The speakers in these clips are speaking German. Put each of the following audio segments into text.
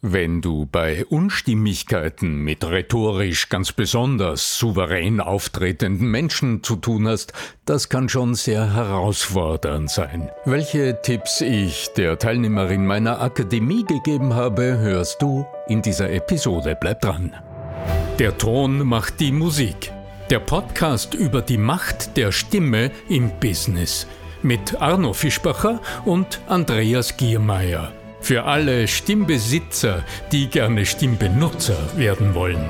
Wenn du bei Unstimmigkeiten mit rhetorisch ganz besonders souverän auftretenden Menschen zu tun hast, das kann schon sehr herausfordernd sein. Welche Tipps ich der Teilnehmerin meiner Akademie gegeben habe, hörst du in dieser Episode. Bleib dran. Der Ton macht die Musik. Der Podcast über die Macht der Stimme im Business mit Arno Fischbacher und Andreas Giermeier. Für alle Stimmbesitzer, die gerne Stimmbenutzer werden wollen.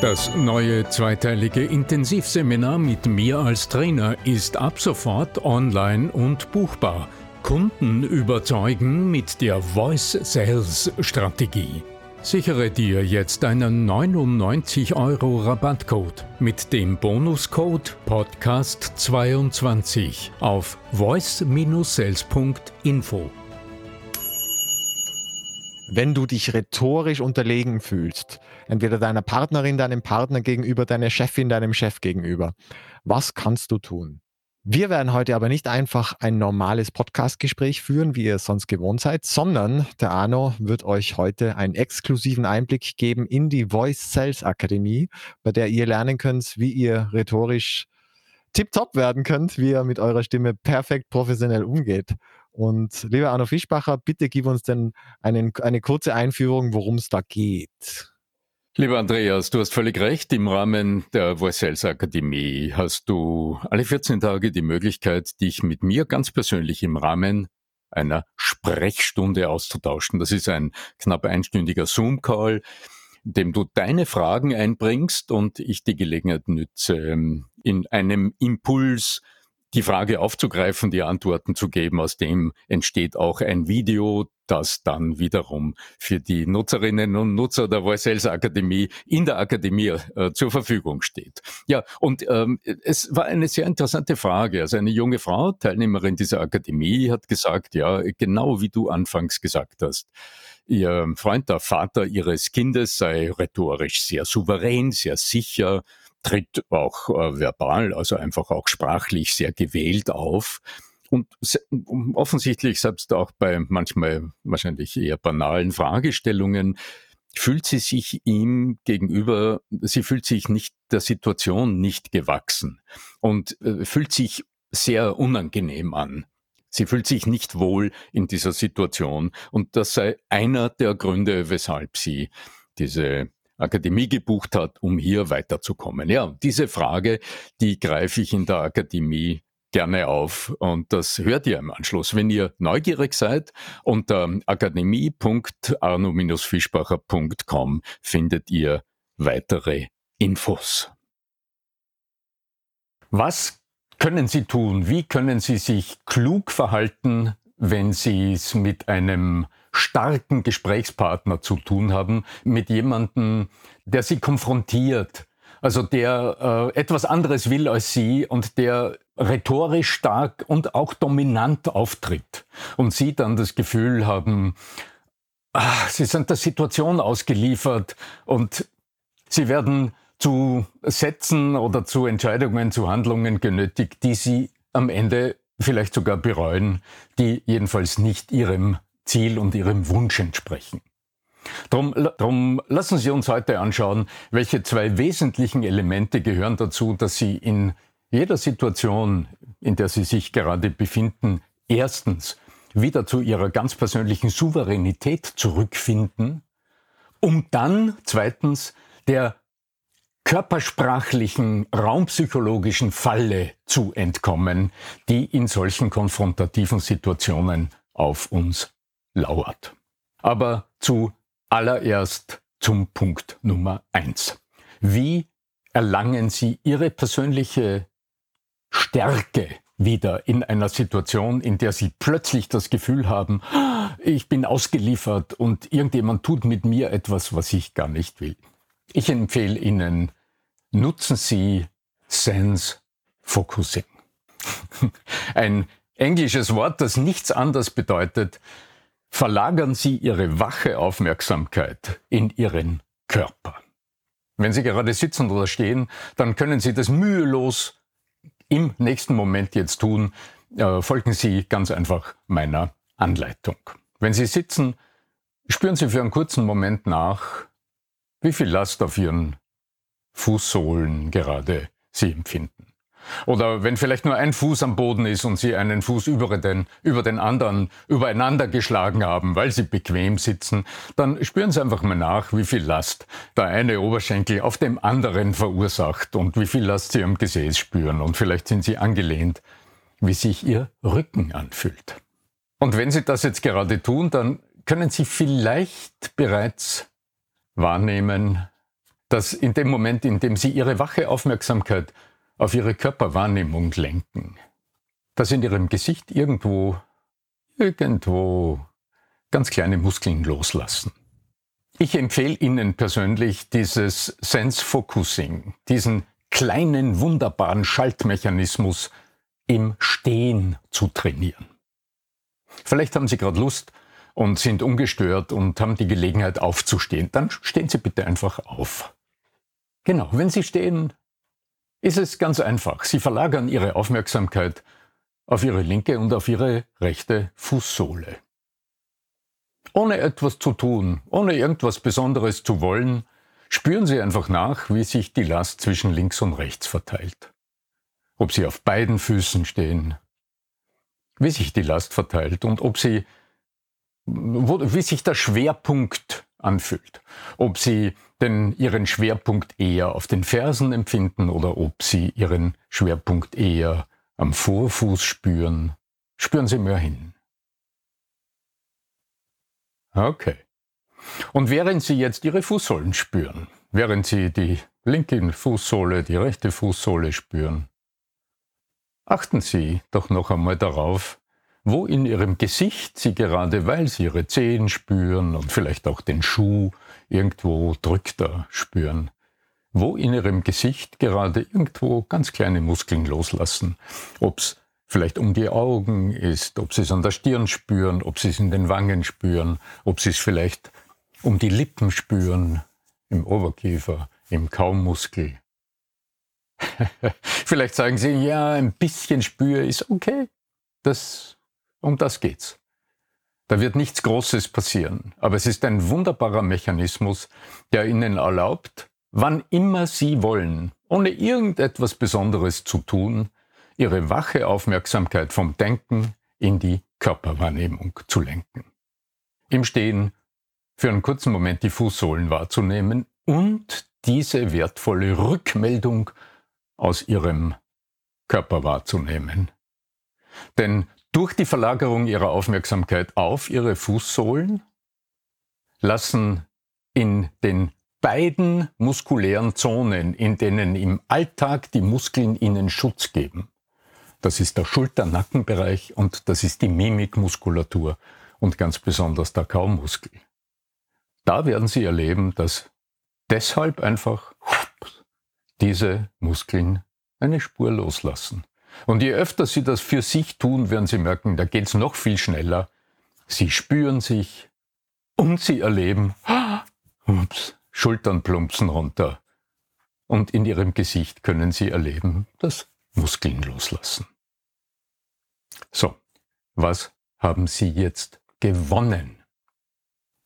Das neue zweiteilige Intensivseminar mit mir als Trainer ist ab sofort online und buchbar. Kunden überzeugen mit der Voice Sales Strategie. Sichere dir jetzt einen 99 Euro Rabattcode mit dem Bonuscode Podcast22 auf voice-sales.info. Wenn du dich rhetorisch unterlegen fühlst, entweder deiner Partnerin, deinem Partner gegenüber, deiner Chefin, deinem Chef gegenüber, was kannst du tun? Wir werden heute aber nicht einfach ein normales Podcast-Gespräch führen, wie ihr es sonst gewohnt seid, sondern der Arno wird euch heute einen exklusiven Einblick geben in die Voice Sales Akademie, bei der ihr lernen könnt, wie ihr rhetorisch tiptop werden könnt, wie ihr mit eurer Stimme perfekt professionell umgeht. Und lieber Arno Fischbacher, bitte gib uns denn einen, eine kurze Einführung, worum es da geht. Lieber Andreas, du hast völlig recht. Im Rahmen der Voice Sales Akademie hast du alle 14 Tage die Möglichkeit, dich mit mir ganz persönlich im Rahmen einer Sprechstunde auszutauschen. Das ist ein knapp einstündiger Zoom-Call, in dem du deine Fragen einbringst und ich die Gelegenheit nütze, ähm, in einem Impuls die Frage aufzugreifen, die Antworten zu geben. Aus dem entsteht auch ein Video, das dann wiederum für die Nutzerinnen und Nutzer der Voice Sales Akademie in der Akademie äh, zur Verfügung steht. Ja, und ähm, es war eine sehr interessante Frage. Also eine junge Frau, Teilnehmerin dieser Akademie, hat gesagt, ja, genau wie du anfangs gesagt hast. Ihr Freund, der Vater ihres Kindes, sei rhetorisch sehr souverän, sehr sicher, tritt auch äh, verbal, also einfach auch sprachlich sehr gewählt auf. Und offensichtlich selbst auch bei manchmal wahrscheinlich eher banalen Fragestellungen fühlt sie sich ihm gegenüber, sie fühlt sich nicht der Situation nicht gewachsen und äh, fühlt sich sehr unangenehm an. Sie fühlt sich nicht wohl in dieser Situation und das sei einer der Gründe, weshalb sie diese Akademie gebucht hat, um hier weiterzukommen. Ja, diese Frage, die greife ich in der Akademie gerne auf und das hört ihr im Anschluss. Wenn ihr neugierig seid, unter akademie.arno-fischbacher.com findet ihr weitere Infos. Was können Sie tun? Wie können Sie sich klug verhalten, wenn Sie es mit einem starken Gesprächspartner zu tun haben, mit jemandem, der sie konfrontiert, also der äh, etwas anderes will als sie und der rhetorisch stark und auch dominant auftritt und sie dann das Gefühl haben, ach, sie sind der Situation ausgeliefert und sie werden zu Sätzen oder zu Entscheidungen, zu Handlungen genötigt, die sie am Ende vielleicht sogar bereuen, die jedenfalls nicht ihrem Ziel und ihrem Wunsch entsprechen. Drum, drum lassen Sie uns heute anschauen, welche zwei wesentlichen Elemente gehören dazu, dass Sie in jeder Situation, in der Sie sich gerade befinden, erstens wieder zu Ihrer ganz persönlichen Souveränität zurückfinden, um dann zweitens der körpersprachlichen, raumpsychologischen Falle zu entkommen, die in solchen konfrontativen Situationen auf uns lauert. Aber zuallererst zum Punkt Nummer eins. Wie erlangen Sie Ihre persönliche Stärke wieder in einer Situation, in der Sie plötzlich das Gefühl haben, ich bin ausgeliefert und irgendjemand tut mit mir etwas, was ich gar nicht will. Ich empfehle Ihnen, nutzen Sie Sense Focusing. Ein englisches Wort, das nichts anderes bedeutet verlagern Sie Ihre wache Aufmerksamkeit in Ihren Körper. Wenn Sie gerade sitzen oder stehen, dann können Sie das mühelos im nächsten Moment jetzt tun. Äh, folgen Sie ganz einfach meiner Anleitung. Wenn Sie sitzen, spüren Sie für einen kurzen Moment nach, wie viel Last auf Ihren Fußsohlen gerade Sie empfinden. Oder wenn vielleicht nur ein Fuß am Boden ist und Sie einen Fuß über den, über den anderen übereinander geschlagen haben, weil Sie bequem sitzen, dann spüren Sie einfach mal nach, wie viel Last der eine Oberschenkel auf dem anderen verursacht und wie viel Last Sie am Gesäß spüren. Und vielleicht sind Sie angelehnt, wie sich Ihr Rücken anfühlt. Und wenn Sie das jetzt gerade tun, dann können Sie vielleicht bereits wahrnehmen, dass in dem Moment, in dem Sie Ihre wache Aufmerksamkeit auf Ihre Körperwahrnehmung lenken, dass in Ihrem Gesicht irgendwo, irgendwo ganz kleine Muskeln loslassen. Ich empfehle Ihnen persönlich dieses Sense Focusing, diesen kleinen, wunderbaren Schaltmechanismus im Stehen zu trainieren. Vielleicht haben Sie gerade Lust, und sind ungestört und haben die Gelegenheit aufzustehen, dann stehen Sie bitte einfach auf. Genau, wenn Sie stehen, ist es ganz einfach. Sie verlagern Ihre Aufmerksamkeit auf Ihre linke und auf Ihre rechte Fußsohle. Ohne etwas zu tun, ohne irgendwas Besonderes zu wollen, spüren Sie einfach nach, wie sich die Last zwischen links und rechts verteilt. Ob Sie auf beiden Füßen stehen, wie sich die Last verteilt und ob Sie wo, wie sich der Schwerpunkt anfühlt. Ob Sie denn Ihren Schwerpunkt eher auf den Fersen empfinden oder ob Sie Ihren Schwerpunkt eher am Vorfuß spüren. Spüren Sie mehr hin. Okay. Und während Sie jetzt Ihre Fußsohlen spüren, während Sie die linke Fußsohle, die rechte Fußsohle spüren, achten Sie doch noch einmal darauf, wo in ihrem Gesicht sie gerade, weil sie ihre Zehen spüren und vielleicht auch den Schuh irgendwo drückter spüren, wo in ihrem Gesicht gerade irgendwo ganz kleine Muskeln loslassen. Ob's vielleicht um die Augen ist, ob sie es an der Stirn spüren, ob sie es in den Wangen spüren, ob sie es vielleicht um die Lippen spüren, im Oberkiefer, im Kaumuskel. vielleicht sagen sie, ja, ein bisschen spüre ist okay. Das um das geht's. Da wird nichts Großes passieren, aber es ist ein wunderbarer Mechanismus, der Ihnen erlaubt, wann immer Sie wollen, ohne irgendetwas Besonderes zu tun, Ihre wache Aufmerksamkeit vom Denken in die Körperwahrnehmung zu lenken. Im Stehen für einen kurzen Moment die Fußsohlen wahrzunehmen und diese wertvolle Rückmeldung aus Ihrem Körper wahrzunehmen. Denn durch die Verlagerung ihrer Aufmerksamkeit auf ihre Fußsohlen lassen in den beiden muskulären Zonen, in denen im Alltag die Muskeln ihnen Schutz geben. Das ist der Schulter-Nackenbereich und das ist die Mimikmuskulatur und ganz besonders der Kaumuskel. Da werden Sie erleben, dass deshalb einfach diese Muskeln eine Spur loslassen. Und je öfter Sie das für sich tun, werden Sie merken, da geht es noch viel schneller. Sie spüren sich und Sie erleben, ups, Schultern plumpsen runter. Und in Ihrem Gesicht können Sie erleben, dass Muskeln loslassen. So, was haben Sie jetzt gewonnen?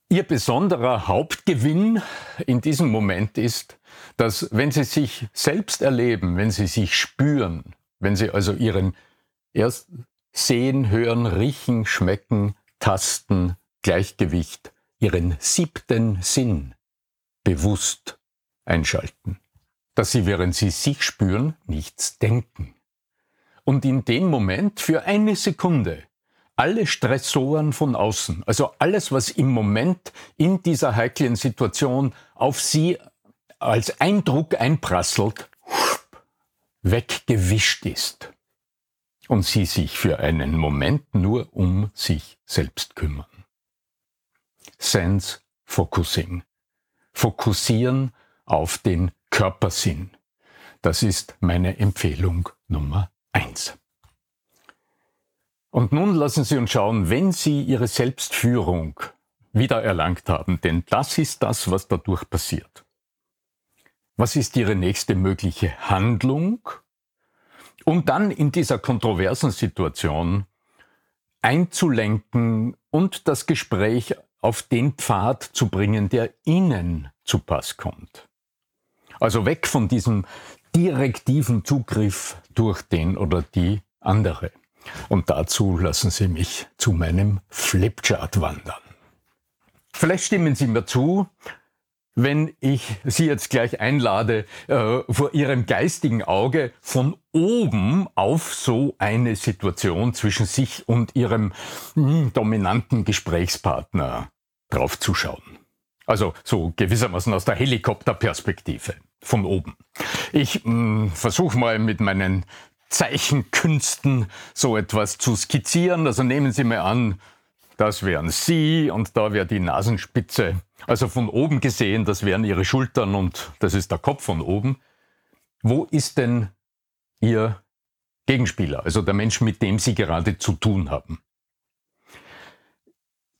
Ihr besonderer Hauptgewinn in diesem Moment ist, dass wenn Sie sich selbst erleben, wenn Sie sich spüren, wenn Sie also Ihren erst sehen, hören, riechen, schmecken, tasten, Gleichgewicht, Ihren siebten Sinn bewusst einschalten, dass Sie, während Sie sich spüren, nichts denken. Und in dem Moment für eine Sekunde alle Stressoren von außen, also alles, was im Moment in dieser heiklen Situation auf Sie als Eindruck einprasselt, weggewischt ist und sie sich für einen Moment nur um sich selbst kümmern. Sense Focusing. Fokussieren auf den Körpersinn. Das ist meine Empfehlung Nummer eins. Und nun lassen Sie uns schauen, wenn Sie Ihre Selbstführung wiedererlangt haben, denn das ist das, was dadurch passiert. Was ist Ihre nächste mögliche Handlung? Um dann in dieser kontroversen Situation einzulenken und das Gespräch auf den Pfad zu bringen, der Ihnen zu Pass kommt. Also weg von diesem direktiven Zugriff durch den oder die andere. Und dazu lassen Sie mich zu meinem Flipchart wandern. Vielleicht stimmen Sie mir zu, wenn ich Sie jetzt gleich einlade, äh, vor Ihrem geistigen Auge von oben auf so eine Situation zwischen sich und Ihrem mh, hm, dominanten Gesprächspartner draufzuschauen. Also so gewissermaßen aus der Helikopterperspektive von oben. Ich hm, versuche mal mit meinen Zeichenkünsten so etwas zu skizzieren. Also nehmen Sie mir an, das wären Sie und da wäre die Nasenspitze. Also von oben gesehen, das wären Ihre Schultern und das ist der Kopf von oben. Wo ist denn Ihr Gegenspieler, also der Mensch, mit dem Sie gerade zu tun haben?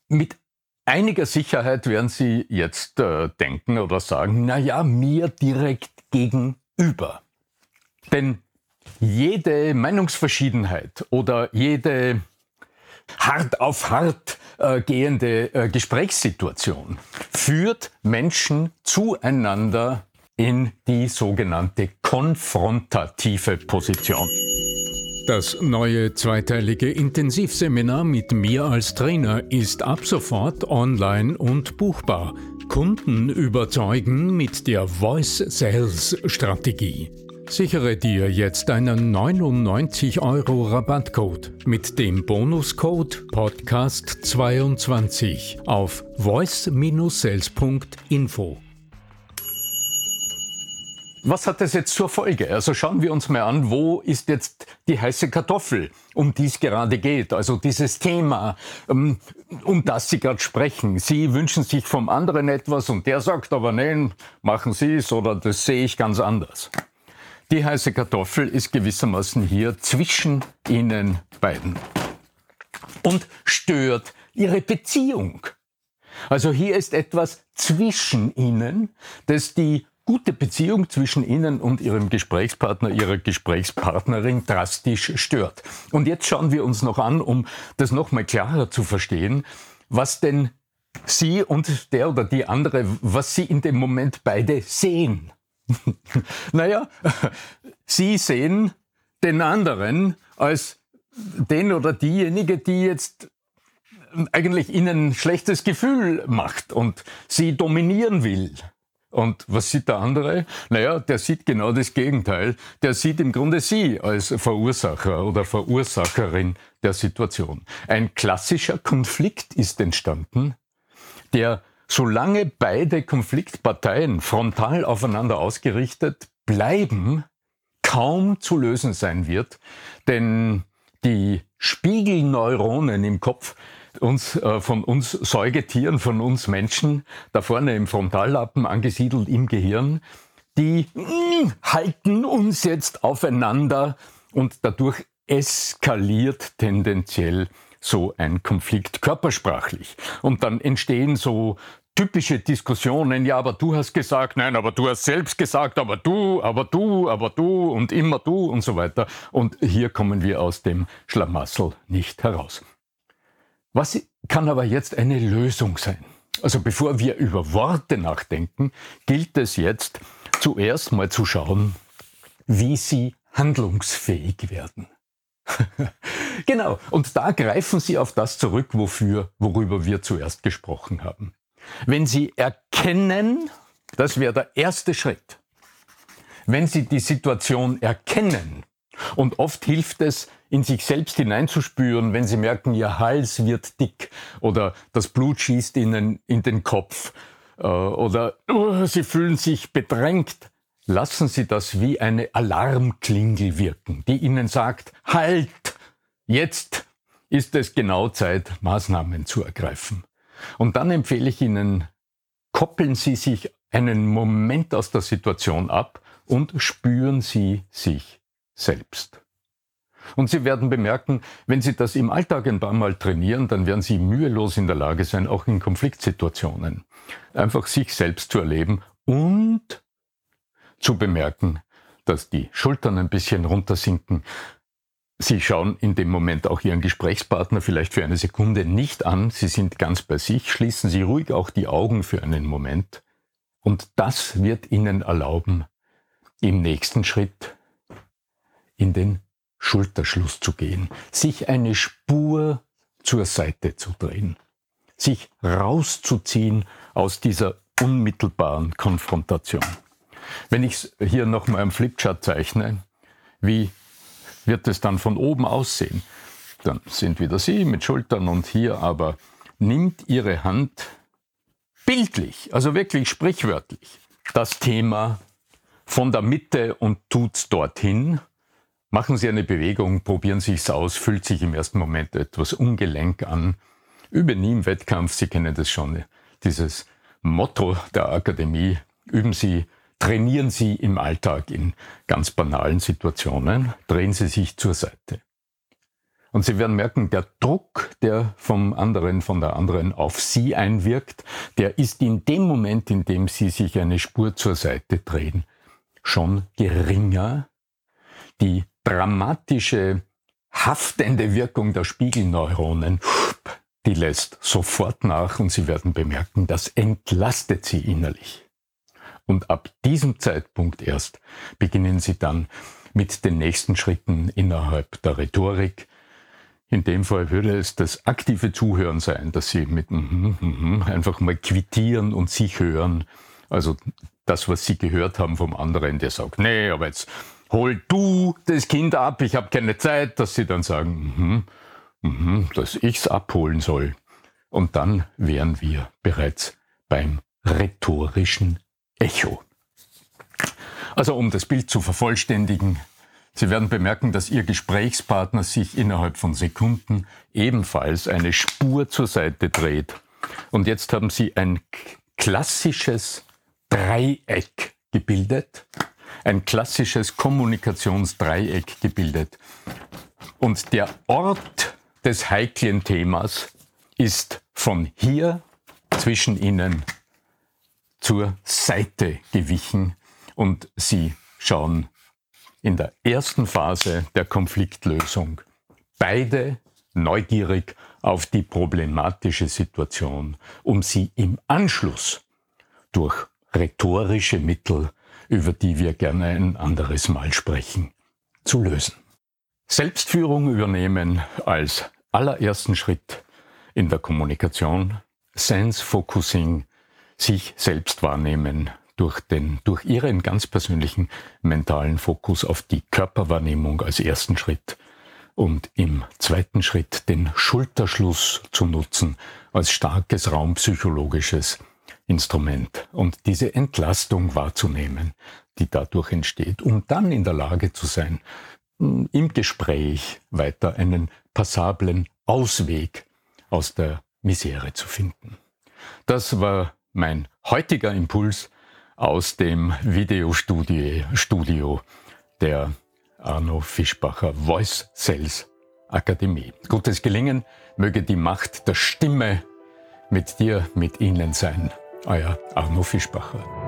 Mit einiger Sicherheit werden Sie jetzt äh, denken oder sagen, na ja, mir direkt gegenüber. Denn jede Meinungsverschiedenheit oder jede hart auf hart äh, gehende äh, Gesprächssituation führt Menschen zueinander in die sogenannte konfrontative Position. Das neue zweiteilige Intensivseminar mit mir als Trainer ist ab sofort online und buchbar. Kunden überzeugen mit der Voice Sales Strategie. Sichere dir jetzt einen 99 Euro Rabattcode mit dem Bonuscode Podcast22 auf voice-sales.info. Was hat das jetzt zur Folge? Also schauen wir uns mal an, wo ist jetzt die heiße Kartoffel, um die es gerade geht. Also dieses Thema, ähm, um das Sie gerade sprechen. Sie wünschen sich vom anderen etwas und der sagt aber nein, machen Sie es oder das sehe ich ganz anders. Die heiße Kartoffel ist gewissermaßen hier zwischen Ihnen beiden und stört Ihre Beziehung. Also hier ist etwas zwischen Ihnen, das die gute Beziehung zwischen Ihnen und Ihrem Gesprächspartner, Ihrer Gesprächspartnerin drastisch stört. Und jetzt schauen wir uns noch an, um das nochmal klarer zu verstehen, was denn Sie und der oder die andere, was Sie in dem Moment beide sehen. naja, Sie sehen den anderen als den oder diejenige, die jetzt eigentlich Ihnen ein schlechtes Gefühl macht und Sie dominieren will. Und was sieht der andere? Naja, der sieht genau das Gegenteil. Der sieht im Grunde Sie als Verursacher oder Verursacherin der Situation. Ein klassischer Konflikt ist entstanden, der solange beide Konfliktparteien frontal aufeinander ausgerichtet bleiben, kaum zu lösen sein wird, denn die Spiegelneuronen im Kopf uns, äh, von uns Säugetieren, von uns Menschen, da vorne im Frontallappen angesiedelt im Gehirn, die mh, mm, halten uns jetzt aufeinander und dadurch eskaliert tendenziell so ein Konflikt körpersprachlich. Und dann entstehen so typische Diskussionen, ja, aber du hast gesagt, nein, aber du hast selbst gesagt, aber du, aber du, aber du und immer du und so weiter. Und hier kommen wir aus dem Schlamassel nicht heraus. Was kann aber jetzt eine Lösung sein? Also bevor wir über Worte nachdenken, gilt es jetzt zuerst mal zu schauen, wie sie handlungsfähig werden. genau, und da greifen Sie auf das zurück, wofür, worüber wir zuerst gesprochen haben. Wenn Sie erkennen, das wäre der erste Schritt. Wenn Sie die Situation erkennen, und oft hilft es, in sich selbst hineinzuspüren, wenn Sie merken, Ihr Hals wird dick oder das Blut schießt Ihnen in den Kopf äh, oder uh, Sie fühlen sich bedrängt, lassen Sie das wie eine Alarmklingel wirken, die Ihnen sagt, halt, jetzt ist es genau Zeit, Maßnahmen zu ergreifen. Und dann empfehle ich Ihnen, koppeln Sie sich einen Moment aus der Situation ab und spüren Sie sich selbst. Und Sie werden bemerken, wenn Sie das im Alltag ein paar Mal trainieren, dann werden Sie mühelos in der Lage sein, auch in Konfliktsituationen einfach sich selbst zu erleben und zu bemerken, dass die Schultern ein bisschen runtersinken, Sie schauen in dem Moment auch Ihren Gesprächspartner vielleicht für eine Sekunde nicht an. Sie sind ganz bei sich. Schließen Sie ruhig auch die Augen für einen Moment. Und das wird Ihnen erlauben, im nächsten Schritt in den Schulterschluss zu gehen, sich eine Spur zur Seite zu drehen, sich rauszuziehen aus dieser unmittelbaren Konfrontation. Wenn ich es hier nochmal am Flipchart zeichne, wie wird es dann von oben aussehen? Dann sind wieder Sie mit Schultern und hier aber nimmt Ihre Hand bildlich, also wirklich sprichwörtlich, das Thema von der Mitte und tut's dorthin. Machen Sie eine Bewegung, probieren Sie es aus, fühlt sich im ersten Moment etwas ungelenk an. Üben nie im Wettkampf, Sie kennen das schon, dieses Motto der Akademie, üben Sie Trainieren Sie im Alltag in ganz banalen Situationen, drehen Sie sich zur Seite. Und Sie werden merken, der Druck, der vom anderen, von der anderen auf Sie einwirkt, der ist in dem Moment, in dem Sie sich eine Spur zur Seite drehen, schon geringer. Die dramatische, haftende Wirkung der Spiegelneuronen, die lässt sofort nach und Sie werden bemerken, das entlastet Sie innerlich. Und ab diesem Zeitpunkt erst beginnen Sie dann mit den nächsten Schritten innerhalb der Rhetorik. In dem Fall würde es das aktive Zuhören sein, dass Sie mit mm, mm, einfach mal quittieren und sich hören. Also das, was Sie gehört haben vom anderen, der sagt, nee, aber jetzt hol du das Kind ab, ich habe keine Zeit, dass Sie dann sagen, mm, mm, dass ich's abholen soll. Und dann wären wir bereits beim rhetorischen Echo. Also um das Bild zu vervollständigen, Sie werden bemerken, dass Ihr Gesprächspartner sich innerhalb von Sekunden ebenfalls eine Spur zur Seite dreht. Und jetzt haben Sie ein klassisches Dreieck gebildet, ein klassisches Kommunikationsdreieck gebildet. Und der Ort des heiklen Themas ist von hier zwischen Ihnen zur Seite gewichen und sie schauen in der ersten Phase der Konfliktlösung beide neugierig auf die problematische Situation, um sie im Anschluss durch rhetorische Mittel, über die wir gerne ein anderes Mal sprechen, zu lösen. Selbstführung übernehmen als allerersten Schritt in der Kommunikation, Sense Focusing sich selbst wahrnehmen durch, den, durch ihren ganz persönlichen mentalen Fokus auf die Körperwahrnehmung als ersten Schritt und im zweiten Schritt den Schulterschluss zu nutzen als starkes raumpsychologisches Instrument und diese Entlastung wahrzunehmen, die dadurch entsteht, um dann in der Lage zu sein, im Gespräch weiter einen passablen Ausweg aus der Misere zu finden. Das war mein heutiger Impuls aus dem Videostudio der Arno Fischbacher Voice Sales Akademie. Gutes Gelingen, möge die Macht der Stimme mit dir, mit Ihnen sein. Euer Arno Fischbacher.